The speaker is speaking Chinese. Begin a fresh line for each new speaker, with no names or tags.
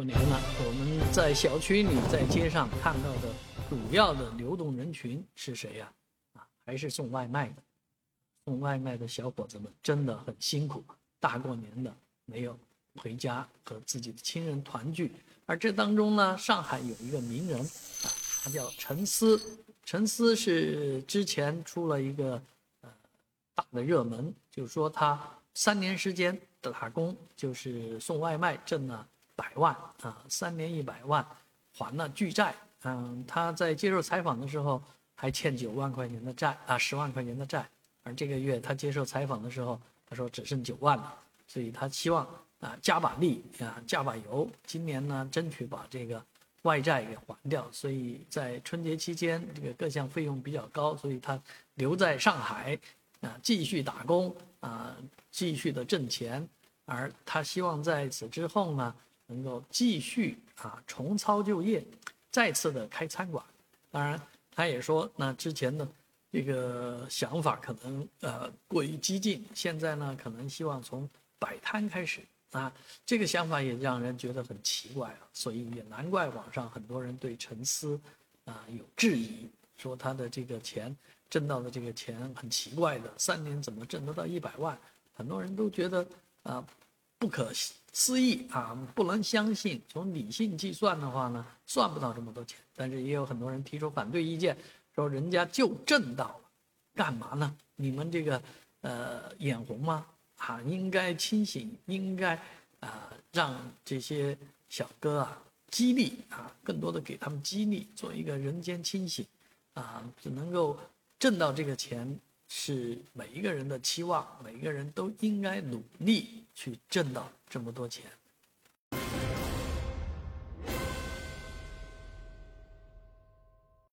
过年了，我们在小区里、在街上看到的主要的流动人群是谁呀？啊，还是送外卖的。送外卖的小伙子们真的很辛苦，大过年的没有回家和自己的亲人团聚。而这当中呢，上海有一个名人啊，他叫陈思。陈思是之前出了一个呃大的热门，就是说他三年时间打工，就是送外卖挣了。百万啊，三年一百万，还了巨债。嗯，他在接受采访的时候还欠九万块钱的债啊，十万块钱的债。而这个月他接受采访的时候，他说只剩九万了，所以他希望啊加把力啊加把油，今年呢争取把这个外债给还掉。所以在春节期间，这个各项费用比较高，所以他留在上海啊继续打工啊继续的挣钱。而他希望在此之后呢。能够继续啊重操旧业，再次的开餐馆。当然，他也说，那之前的这个想法可能呃过于激进，现在呢可能希望从摆摊开始啊。这个想法也让人觉得很奇怪啊，所以也难怪网上很多人对陈思啊有质疑，说他的这个钱挣到的这个钱很奇怪的，三年怎么挣得到一百万？很多人都觉得啊。不可思议啊！不能相信。从理性计算的话呢，算不到这么多钱。但是也有很多人提出反对意见，说人家就挣到了，干嘛呢？你们这个呃眼红吗？啊，应该清醒，应该啊让这些小哥啊激励啊，更多的给他们激励，做一个人间清醒啊，只能够挣到这个钱。是每一个人的期望，每一个人都应该努力去挣到这么多钱。